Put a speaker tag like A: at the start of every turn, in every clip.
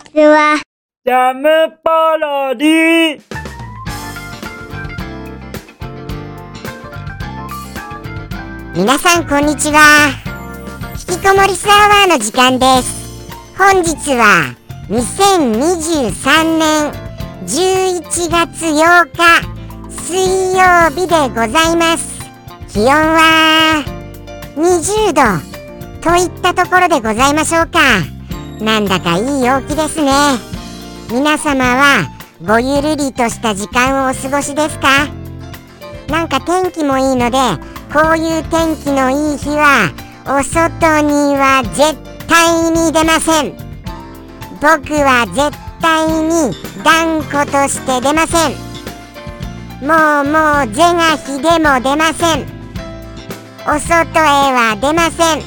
A: ちは。
B: ジャムパロディ
C: 皆さんこんにちは。引きこもりスアワーの時間です。本日は2023年11月8日水曜日でございます。気温は20度といったところでございましょうかなんだかいい陽気ですね。皆様はごゆるりとした時間をお過ごしですか？なんか天気もいいのでこういう天気のいい日はお外には絶対に出ません。僕は絶対に断固として出ません。もうもう是が非でも出ません。お外へは出ません。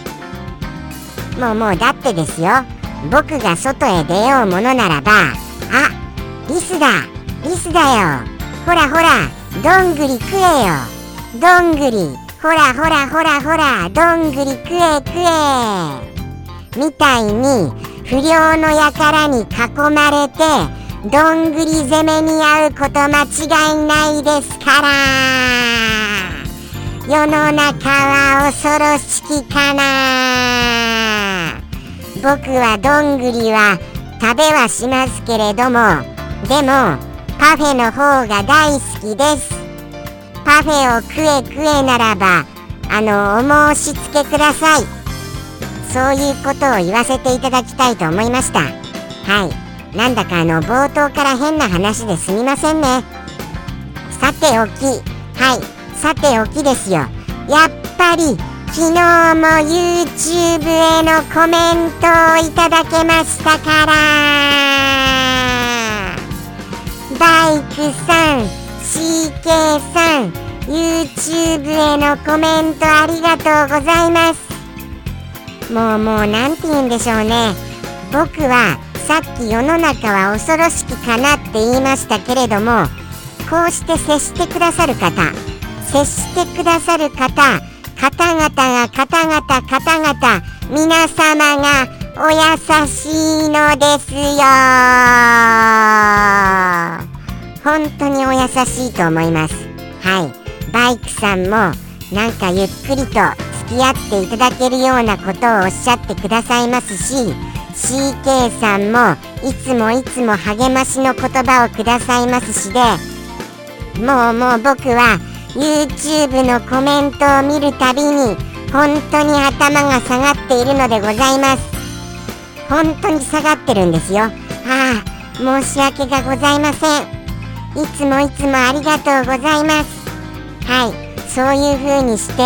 C: もうもうだってですよ。僕が外へ出ようものならばあリスだ。リスだよ。ほらほらどんぐり食えよ。どんぐりほらほらほらほらどんぐり食え食え。みたいに不良の輩に囲まれてどんぐり攻めに遭うこと間違いないですから。世の中は恐ろしきかな。僕はどんぐりは食べはしますけれどもでもパフェの方が大好きです。パフェを食え食えならばあのお申し付けください。そういうことを言わせていただきたいと思いました。はい。なんだかあの冒頭から変な話ですみませんね。さておき。はい。さておきですよ。やっぱり昨日も YouTube へのコメントをいただけましたから。バイクさん CK さん YouTube へのコメントありがとうございます。もうもう何て言うんでしょうね。僕はさっき世の中は恐ろしきかなって言いましたけれどもこうして接してくださる方接してくださる方方々が方々方々皆様がお優しいのですよ。本当にお優しいと思います。はい。バイクさんもなんかゆっくりと付き合っていただけるようなことをおっしゃってくださいますし CK さんもいつもいつも励ましの言葉をくださいますしでもうもう僕は YouTube のコメントを見るたびに本当に頭が下がっているのでございます。本当に下がってるんですよ。ああ申し訳がございません。いつもいつもありがとうございます。はい。そういう風にして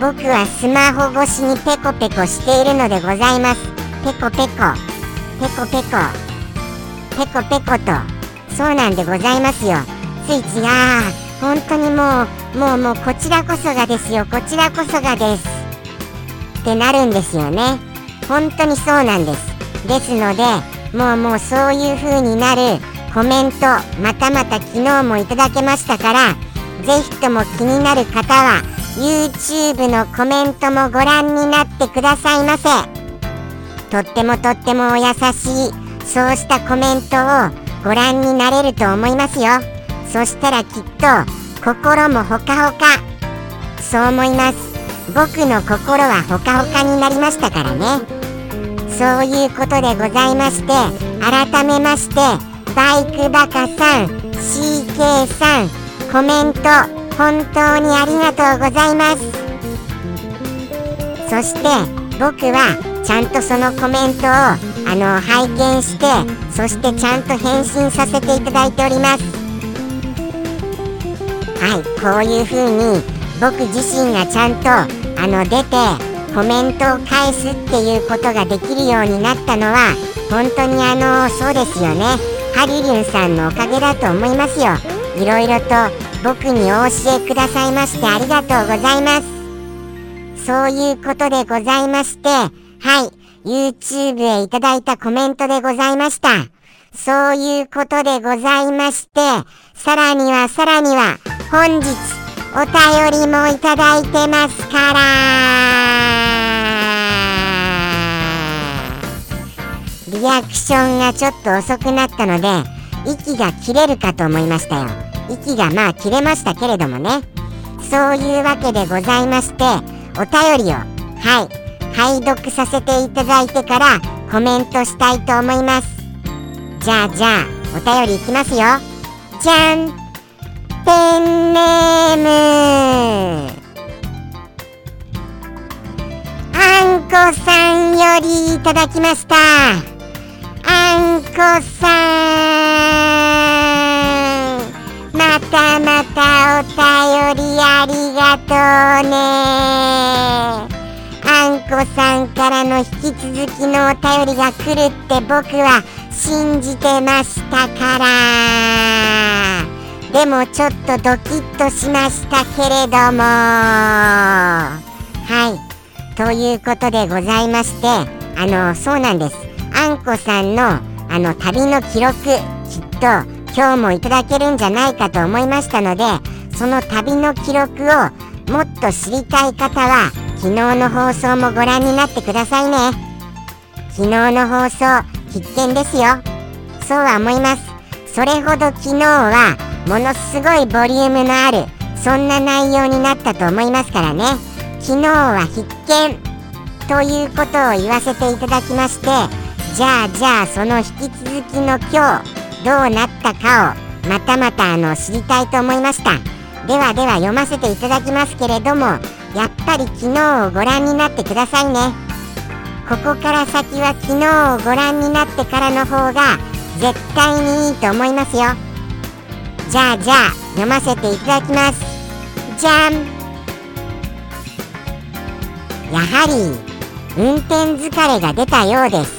C: 僕はスマホ越しにペコペコしているのでございます。ペコペコ。ペコペコ。ペコペコと。そうなんでございますよ。ついついああ本当にもうもうもうこちらこそがですよ。こちらこそがです。ってなるんですよね。本当にそうなんです。ですのでもうもうそういう風になるコメントまたまた昨日もいただけましたからぜひとも気になる方は YouTube のコメントもご覧になってくださいませ。とってもとってもお優しいそうしたコメントをご覧になれると思いますよ。そしたらきっと心もほかほか。そう思います。僕の心はほかほかになりましたからね。そういうことでございまして改めましてバイクバカさん CK さんコメント本当にありがとうございます。そして僕はちゃんとそのコメントをあの拝見してそしてちゃんと返信させていただいております。はいこういう風に僕自身がちゃんとあの出てコメントを返すっていうことができるようになったのは本当にあのそうですよね。ハリリュンさんのおかげだと思いますよ。いろいろと僕にお教えくださいましてありがとうございます。そういうことでございましてはい YouTube へいただいたコメントでございました。そういうことでございましてさらにはさらには本日お便りもいただいてますから。リアクションがちょっと遅くなったので息が切れるかと思いましたよ。息がまあ切れましたけれどもね。そういうわけでございましてお便りをはい拝読させていただいてからコメントしたいと思います。じゃあじゃあお便りいきますよ。じゃん。ペンネーム。あんこさんよりいただきました。あんこさん。またまたお便りありがとうね。あんこさんからの引き続きのお便りが来るって僕は信じてましたから。でもちょっとドキッとしましたけれども。はい。ということでございましてあのそうなんです。あんこさんのあの旅の記録きっと今日もいただけるんじゃないかと思いましたのでその旅の記録をもっと知りたい方は昨日の放送もご覧になってくださいね。昨日の放送必見ですよ。そうは思います。それほど昨日はものすごいボリュームのあるそんな内容になったと思いますからね。昨日は必見。ということを言わせていただきましてじゃあじゃあその引き続きの今日どうなったかをまたまたあの知りたいと思いました。ではでは読ませていただきますけれどもやっぱり昨日をご覧になってくださいね。ここから先は昨日をご覧になってからの方が絶対にいいと思いますよ。じゃあじゃあ読ませていただきます。じゃんやはり運転疲れが出たようです。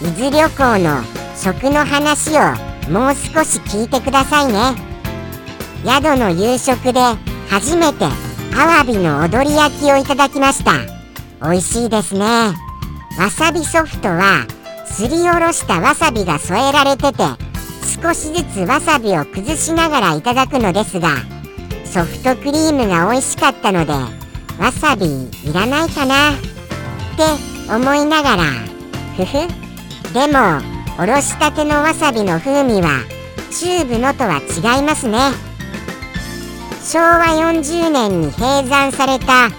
C: 伊豆旅行の食の話をもう少し聞いてくださいね。宿の夕食で初めてアワビの踊り焼きをいただきました。美味しいですね。わさびソフトはすりおろしたわさびが添えられてて少しずつわさびを崩しながらいただくのですがソフトクリームが美味しかったのでわさびいらないかなって思いながらふふでもおろしたてのわさびの風味はチューブのとは違いますね。昭和40年に閉山された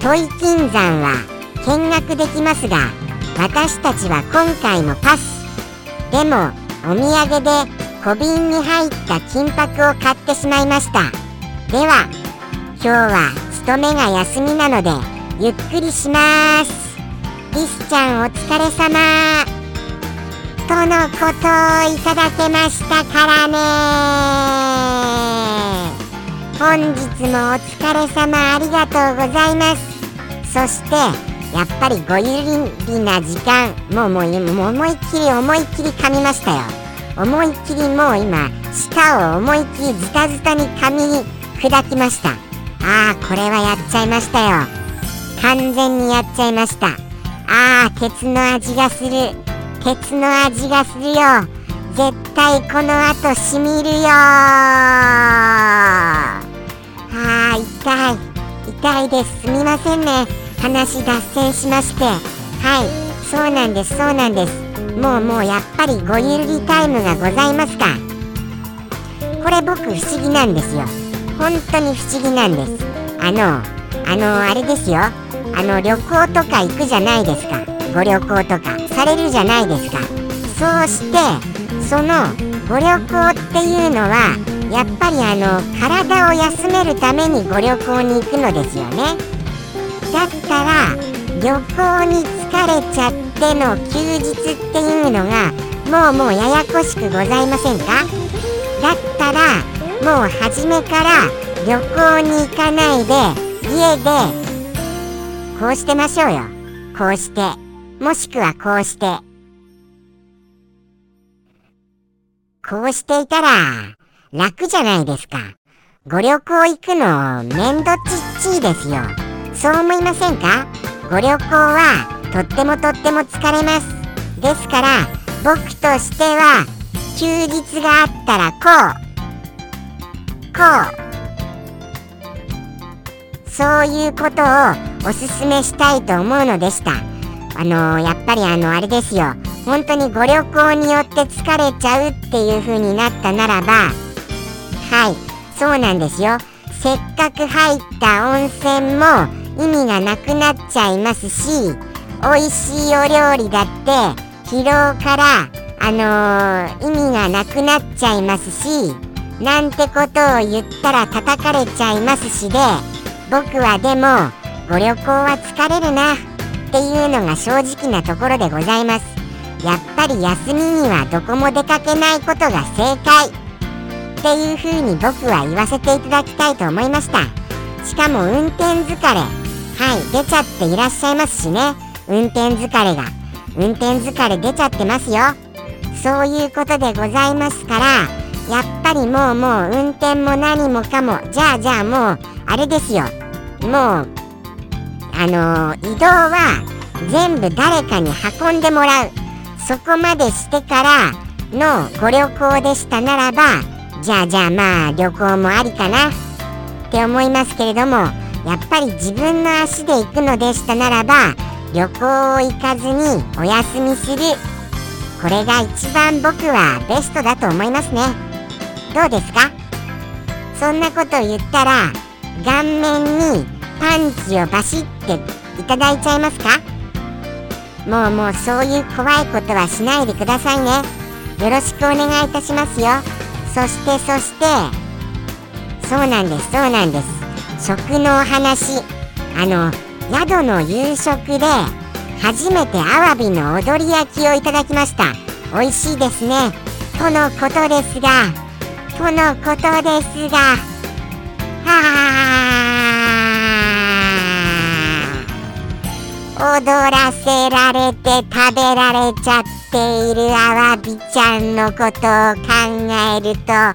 C: 土井金山は見学できますが私たちは今回もパス。でもお土産で小瓶に入った金箔を買ってしまいました。では今日は勤めが休みなのでゆっくりします。リスちゃんお疲れ様。とのことをいただけましたからね。本日もお疲れ様ありがとうございます。そしてやっぱりご有利な時間もうもうもう思いっきり思いっきり噛みましたよ思いっきりもう今舌を思いっきりズタズタに噛み砕きました。あーこれはやっちゃいましたよ。完全にやっちゃいました。あー鉄の味がする。鉄の味がするよ。絶対この後しみるよ。あー痛い。痛いです。すみませんね。話脱線しましてはいそうなんですそうなんです。もうもうやっぱりごゆるりタイムがございますか。これ僕不思議なんですよ。本当に不思議なんです。あのあのあれですよ。あの旅行とか行くじゃないですか。ご旅行とか。されるじゃないですか。そうしてそのご旅行っていうのはやっぱりあの体を休めるためにご旅行に行くのですよね。だったら旅行に疲れちゃっての休日っていうのがもうもうややこしくございませんか？だったらもう初めから旅行に行かないで家でこうしてましょうよ。こうして。もしくはこうして。こうしていたら楽じゃないですか。ご旅行行くのめんどっちっちいですよ。そう思いませんか？ご旅行はとってもとっても疲れます。ですから僕としては休日があったらこう。こう。そういうことをおすすめしたいと思うのでした。あのー、やっぱりあのあれですよ。本当にご旅行によって疲れちゃうっていう風になったならばはいそうなんですよ。せっかく入った温泉も意味がなくなっちゃいますし美味しいお料理だって疲労からあのー、意味がなくなっちゃいますしなんてことを言ったら叩かれちゃいますしで僕はでもご旅行は疲れるなっていうのが正直なところでございます。やっぱり休みにはどこも出かけないことが正解。っていう風に僕は言わせていただきたいと思いました。しかも運転疲れはい出ちゃっていらっしゃいますしね。運転疲れが運転疲れ出ちゃってますよ。そういうことでございますからやっぱりもうもう運転も何もかもじゃあじゃあもうあれですよ。もうあのー、移動は全部誰かに運んでもらう。そこまでしてからのご旅行でしたならばじゃあじゃあまあ旅行もありかなって思いますけれどもやっぱり自分の足で行くのでしたならば旅行を行かずにお休みするこれが一番僕はベストだと思いますね。どうですか？そんなことを言ったら顔面にパンチをバシッていただいちゃいますか？もうもうそういう怖いことはしないでくださいね。よろしくお願いいたしますよ。そしてそしてそうなんですそうなんです。食のお話。あの宿の夕食で初めてアワビの踊り焼きをいただきました。美味しいですね。とのことですがとのことですがはあ踊らせられて食べられちゃっているアワビちゃんのことを考えるとは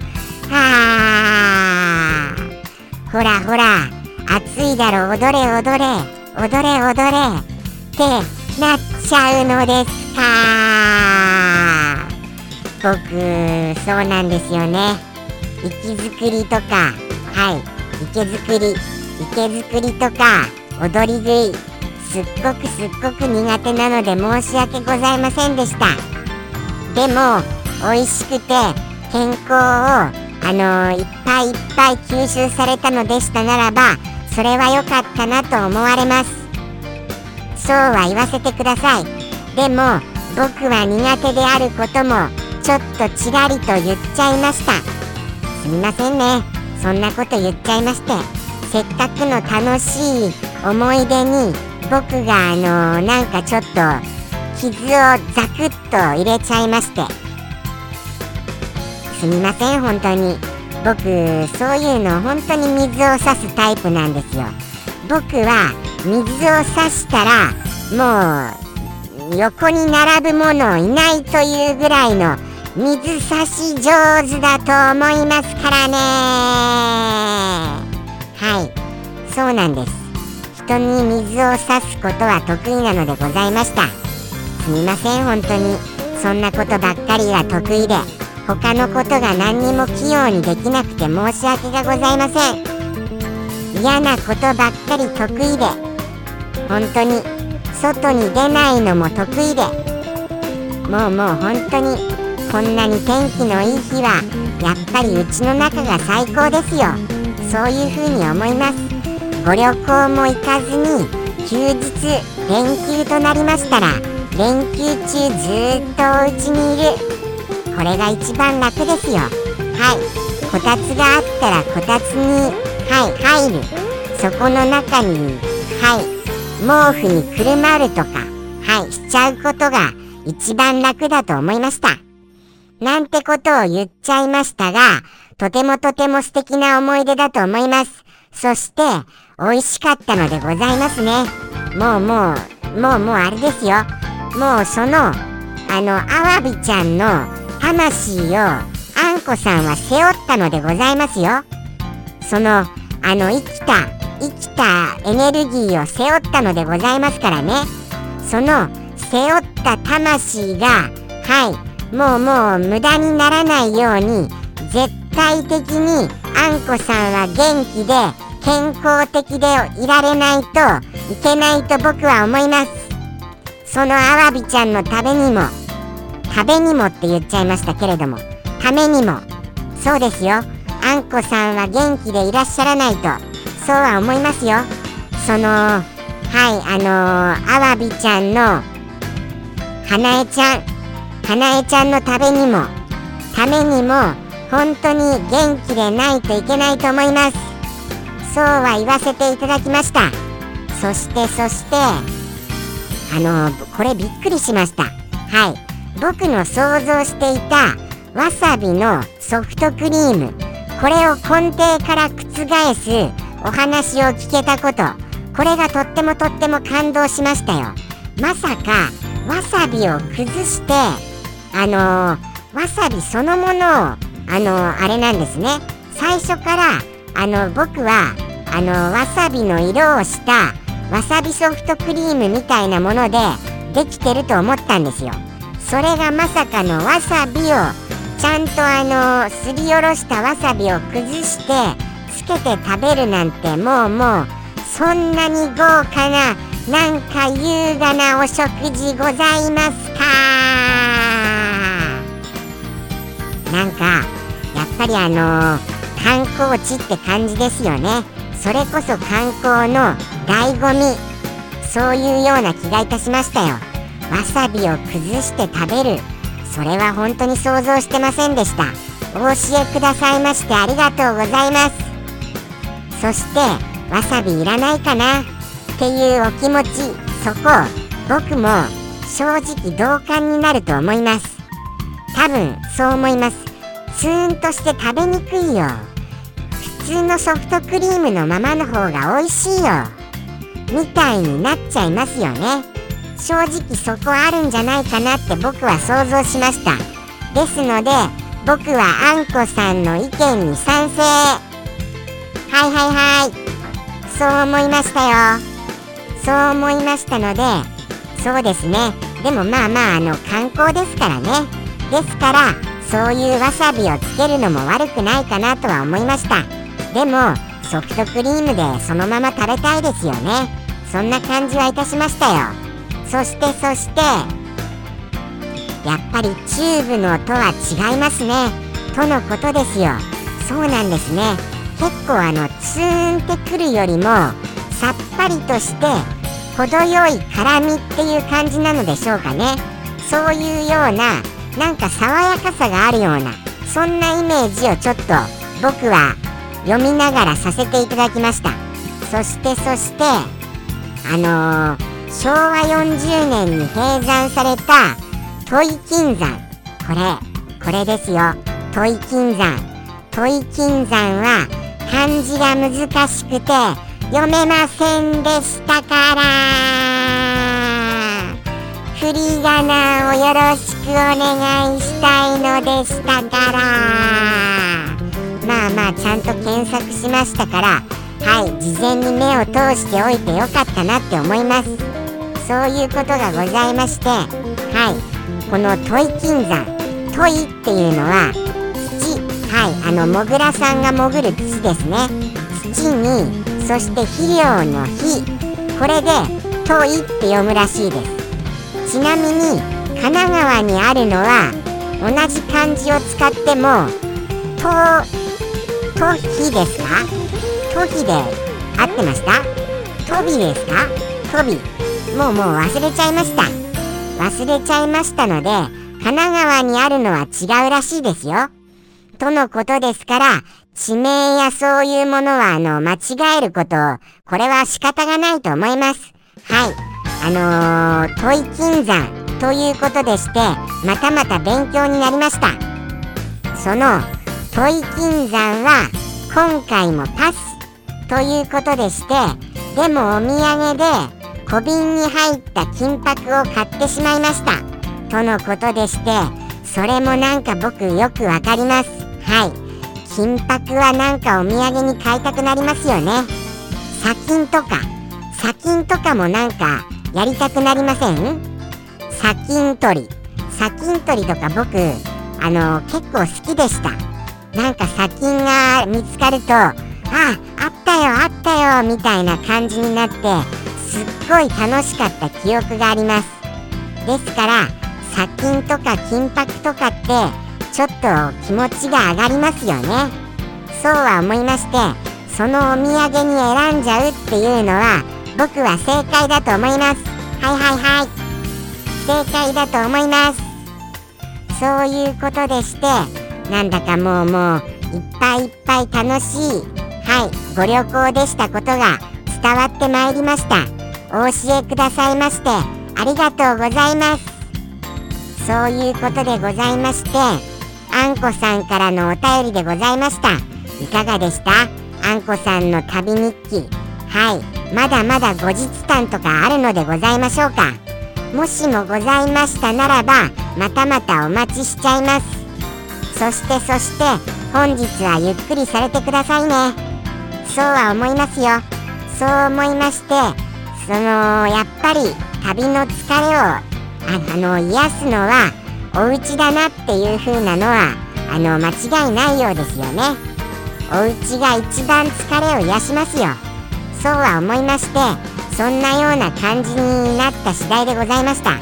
C: あほらほら暑いだろ踊れ踊れ踊れ踊れってなっちゃうのですか。僕そうなんですよね。息作りとかはい池作り池作りとか踊り食いすっごくすっごく苦手なので申し訳ございませんでした。でも美味しくて健康をあのー、いっぱいいっぱい吸収されたのでしたならばそれは良かったなと思われます。そうは言わせてください。でも僕は苦手であることもちょっとちらりと言っちゃいました。すみませんね。そんなこと言っちゃいまして。せっかくの楽しい思い出に僕があのー、なんかちょっと傷をザクッと入れちゃいまして。すみません本当に。僕そういうの本当に水を差すタイプなんですよ。僕は水を差したらもう横に並ぶ者いないというぐらいの水差し上手だと思いますからね。はい。そうなんです。人に水を差すことは得意なのでございました。すみません本当に。そんなことばっかりが得意で。他のことが何にも器用にできなくて申し訳がございません。嫌なことばっかり得意で。本当に外に出ないのも得意で。もうもう本当にこんなに天気のいい日はやっぱりうちの中が最高ですよ。そういうふうに思います。ご旅行も行かずに休日連休となりましたら連休中ずっとお家にいる。これが一番楽ですよ。はい。こたつがあったらこたつにはい入る。そこの中にはい。毛布にくるまるとかはい。しちゃうことが一番楽だと思いました。なんてことを言っちゃいましたがとてもとても素敵な思い出だと思います。そして美味しかったのでございますね。もうもうもうもうあれですよ。もうそのあのアワビちゃんの魂をあんこさんは背負ったのでございますよ。そのあの生きた生きたエネルギーを背負ったのでございますからね。その背負った魂がはいもうもう無駄にならないように絶対的にあんこさんは元気で健康的でいられないといけないと僕は思います。そのアワビちゃんのためにも食べにもって言っちゃいましたけれども。ためにも。そうですよ。あんこさんは元気でいらっしゃらないと。そうは思いますよ。そのはいあのー、あわびちゃんの花江ちゃん。花江ちゃんのためにも。ためにも本当に元気でないといけないと思います。そうは言わせていただきました。そしてそしてあのこれびっくりしました。はい。僕の想像していたわさびのソフトクリーム。これを根底から覆すお話を聞けたこと。これがとってもとっても感動しましたよ。まさかわさびを崩してあのわさびそのものをあのあれなんですね。最初からあの僕はあのわさびの色をしたわさびソフトクリームみたいなものでできてると思ったんですよ。それがまさかのわさびをちゃんとあのすりおろしたわさびを崩してつけて食べるなんてもうもうそんなに豪華ななんか優雅なお食事ございますか？なんかやっぱりあの、観光地って感じですよね。それこそ観光の醍醐味。そういうような気がいたしましたよ。わさびを崩して食べる。それは本当に想像してませんでした。お教えくださいましてありがとうございます。そしてわさびいらないかな。っていうお気持ち。そこ僕も正直同感になると思います。多分そう思います。ツーンとして食べにくいよ。普通のソフトクリームのままの方が美味しいよ。みたいになっちゃいますよね。正直そこあるんじゃないかなって僕は想像しました。ですので僕はあんこさんの意見に賛成。はいはいはい。そう思いましたよ。そう思いましたのでそうですね。でもまあまああの観光ですからね。ですからそういうわさびをつけるのも悪くないかなとは思いました。でもソフトクリームでそのまま食べたいですよね。そんな感じはいたしましたよ。そしてそしてやっぱりチューブのとは違いますね。とのことですよ。そうなんですね。結構あのツーンってくるよりもさっぱりとして程よい辛みっていう感じなのでしょうかね。そういうようななんか爽やかさがあるようなそんなイメージをちょっと僕は読みながらさせていただきました。そしてそしてあのー、昭和40年に閉山された土井金山。これこれですよ。土井金山。土井金山は漢字が難しくて読めませんでしたから。振り仮名をよろしくお願いしたいのでしたから。まあまあちゃんと検索しましたからはい事前に目を通しておいてよかったなって思います。そういうことがございましてはい。このトイ金山。トイっていうのは土。はい。あのモグラさんが潜る土ですね。土にそして肥料の火。これでトイって読むらしいです。ちなみに神奈川にあるのは同じ漢字を使っても「と」「とひ」ですか「とひ」で合ってました「とび」ですか「とび」もうもう忘れちゃいました。忘れちゃいましたので神奈川にあるのは違うらしいですよ。とのことですから地名やそういうものはあの間違えることこれは仕方がないと思います。はい。あのー、土井金山ということでしてまたまた勉強になりました。その土井金山は今回もパスということでしてでもお土産で小瓶に入った金箔を買ってしまいました。とのことでしてそれもなんか僕よくわかります。はい。金箔はなんかお土産に買いたくなりますよね。砂金とか。砂金とかもなんかやりたくなりません？砂金取り。砂金取りとか僕あの結構好きでした。なんか砂金が見つかるとああったよあったよみたいな感じになってすっごい楽しかった記憶があります。ですから殺菌とか金箔とかってちょっと気持ちが上がりますよね。そうは思いましてそのお土産に選んじゃうっていうのは僕は正解だと思います。はいはいはい。正解だと思います。そういうことでしてなんだかもうもういっぱいいっぱい楽しいはいご旅行でしたことが伝わってまいりました。お教えくださいましてありがとうございます。そういうことでございましてあんこさんからのお便りでございました。いかがでした？あんこさんの旅日記。はい。まだまだ後日談とかあるのでございましょうか。もしもございましたならばまたまたお待ちしちゃいます。そしてそして本日はゆっくりされてくださいね。そうは思いますよ。そう思いましてそのやっぱり旅の疲れをああの癒すのはお家だなっていう風なのはあの間違いないようですよね。お家が一番疲れを癒しますよ。そうは思いましてそんなような感じになった次第でございました。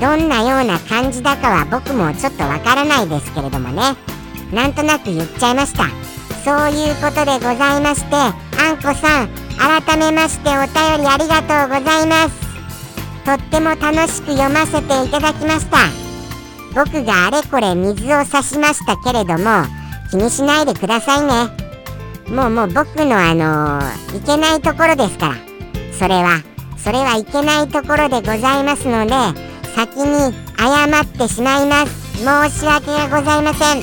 C: どんなような感じだかは僕もちょっとわからないですけれどもね。なんとなく言っちゃいました。そういうことでございましてあんこさん改めましてお便りありがとうございます。とっても楽しく読ませていただきました。僕があれこれ水を差しましたけれども気にしないでくださいね。もうもう僕のあのー、いけないところですから。それはそれはいけないところでございますので先に謝ってしまいます。申し訳がございません。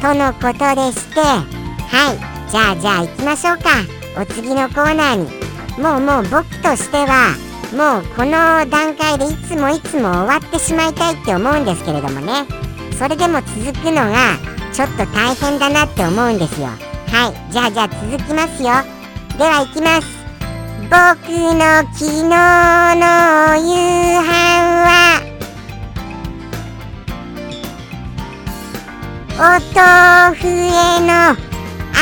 C: とのことでしてはい。じゃあじゃあ行きましょうか。お次のコーナーにもうもう僕としてはもうこの段階でいつもいつも終わってしまいたいって思うんですけれどもね。それでも続くのがちょっと大変だなって思うんですよ。はい。じゃあじゃあ続きますよ。では行きます。僕の昨日の夕飯はお豆腐への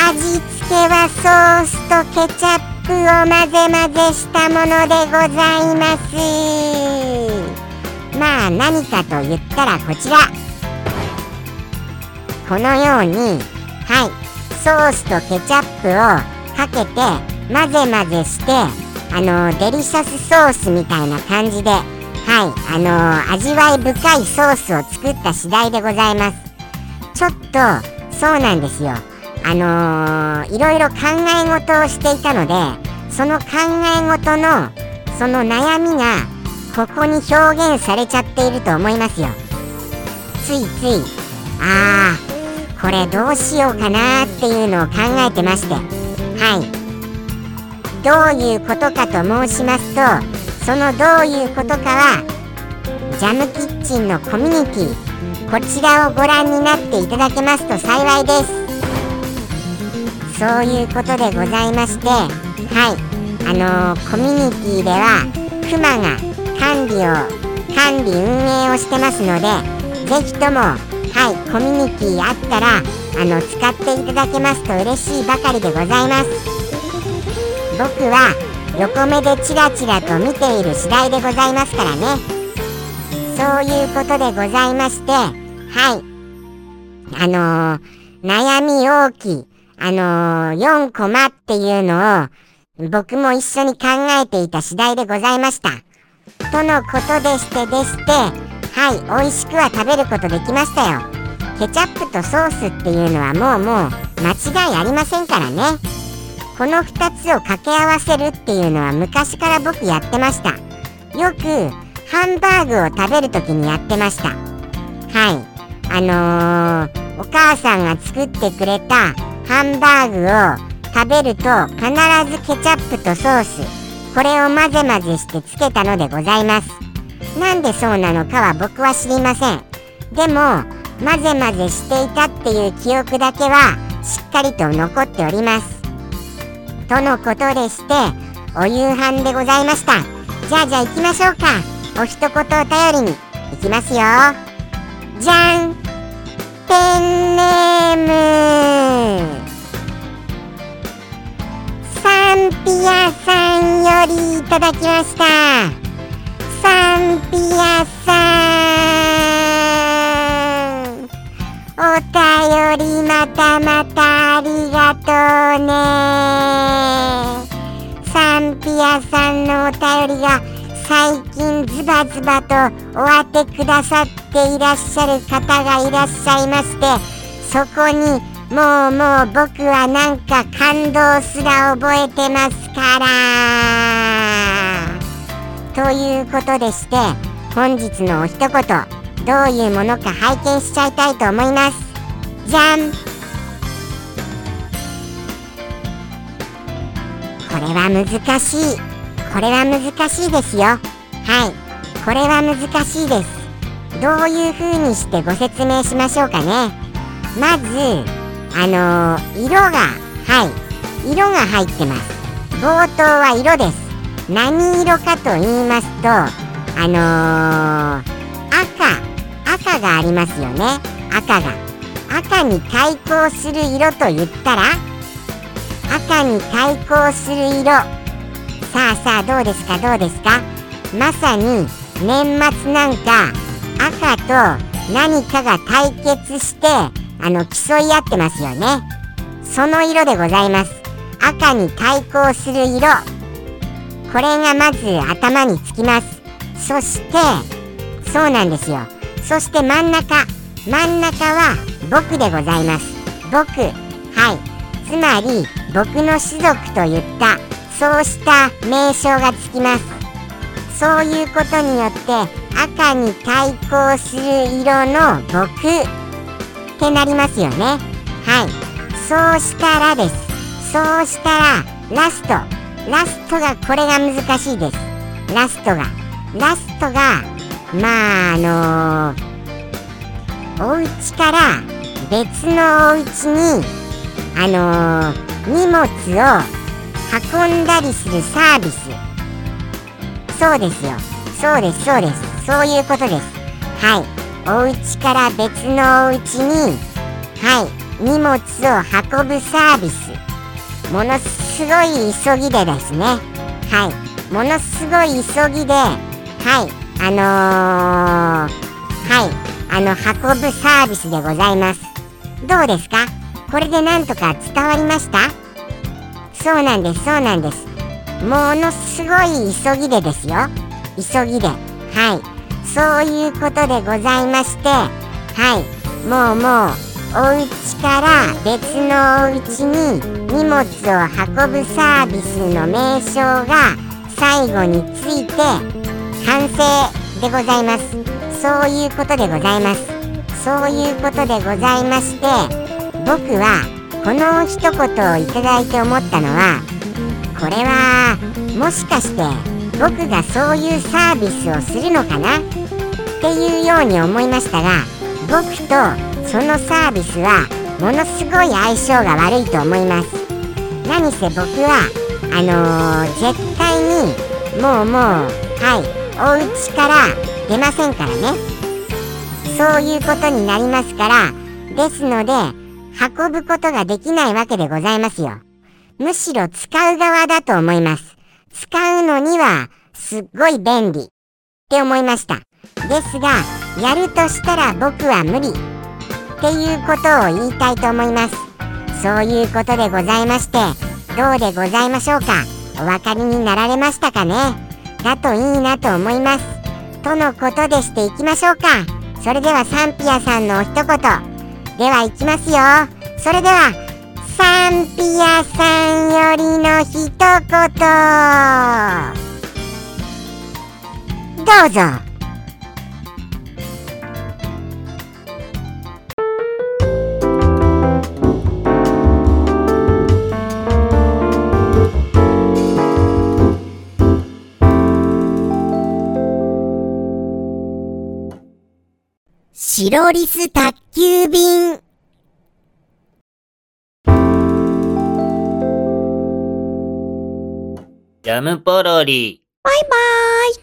C: 味付けけはソースとケチャップを混ぜ混ぜしたものでございます。まあ何かと言ったらこちら。このようにはいソースとケチャップをかけて混ぜ混ぜしてあのデリシャスソースみたいな感じではいあの味わい深いソースを作った次第でございます。ちょっとそうなんですよ。あのー、いろいろ考え事をしていたのでその考え事のその悩みがここに表現されちゃっていると思いますよ。ついついああこれどうしようかなっていうのを考えてまして。はい。どういうことかと申しますとそのどういうことかはジャムキッチンのコミュニティこちらをご覧になっていただけますと幸いです。そういうことでございましてはい。あのー、コミュニティではクマが管理を管理運営をしてますのでぜひともはいコミュニティあったらあの使っていただけますと嬉しいばかりでございます。僕は横目でチラチラと見ている次第でございますからね。そういうことでございまして、はい。あのー、悩み大きい、あのー、4コマっていうのを、僕も一緒に考えていた次第でございました。とのことでしてでして、はい、美味しくは食べることできましたよ。ケチャップとソースっていうのはもうもう間違いありませんからね。この2つを掛け合わせるっていうのは昔から僕やってました。よくハンバーグを食べる時にやってましたはいあのー、お母さんが作ってくれたハンバーグを食べると必ずケチャップとソースこれを混ぜ混ぜしてつけたのでございます。なんでそうなのかは僕は知りません。でも混ぜ混ぜしていたっていう記憶だけはしっかりと残っております。とのことでしてお夕飯でございました。じゃあじゃあ行きましょうか。お一言を頼りに。いきますよ。じゃん。ペンネーム。サンピアさんよりいただきました。サンピアさん。お便りまたまたありがとうね。サンピアさんのお便りが最近ズバズバとお当てくださっていらっしゃる方がいらっしゃいましてそこにもうもう僕はなんか感動すら覚えてますから。ということでして本日のお一言どういうものか拝見しちゃいたいと思います。じゃんこれは難しい。これは難しいですよ。はい。これは難しいです。どういう風にしてご説明しましょうかね。まずあのー、色がはい。色が入ってます。冒頭は色です。何色かと言いますとあのー、赤。赤がありますよね。赤が。赤に対抗する色と言ったら赤に対抗する色。さあさあどうですか？どうですか？まさに年末なんか赤と何かが対決してあの競い合ってますよね。その色でございます。赤に対抗する色。これがまず頭につきます。そしてそうなんですよ。そして真ん中。真ん中は僕でございます。僕。はい。つまり僕の種族といったそうした名称がつきます。そういうことによって赤に対抗する色の僕ってなりますよね。はい。そうしたらです。そうしたらラスト。ラストがこれが難しいです。ラストが。ラストがまああのー、お家から別のお家にあのー、荷物を運んだりするサービス。そうですよ。そうですそうです。そういうことです。はい。お家から別のお家にはい。荷物を運ぶサービス。ものすごい急ぎでですね。はい。ものすごい急ぎではい。あのー、はい。あの運ぶサービスでございます。どうですか？これでなんとか伝わりました？そうなんですそうなんです。ものすごい急ぎでですよ。急ぎで。はい。そういうことでございまして。はい。もうもうお家から別のお家に荷物を運ぶサービスの名称が最後について完成でございます。そういうことでございます。そういうことでございまして僕はこの一言をいただいて思ったのはこれはもしかして僕がそういうサービスをするのかな？っていうように思いましたが僕とそのサービスはものすごい相性が悪いと思います。何せ僕はあのー、絶対にもうもうはいお家から出ませんからね。そういうことになりますからですので運ぶことができないわけでございますよ。むしろ使う側だと思います。使うのにはすっごい便利って思いました。ですが、やるとしたら僕は無理っていうことを言いたいと思います。そういうことでございまして、どうでございましょうかお分かりになられましたかねだといいなと思います。とのことでしていきましょうか。それではサンピアさんのお一言。では行きますよ。それではサンピアさんよりの一言。どうぞ。シロリス宅急便。
B: ジャムポロリ。
C: バイバーイ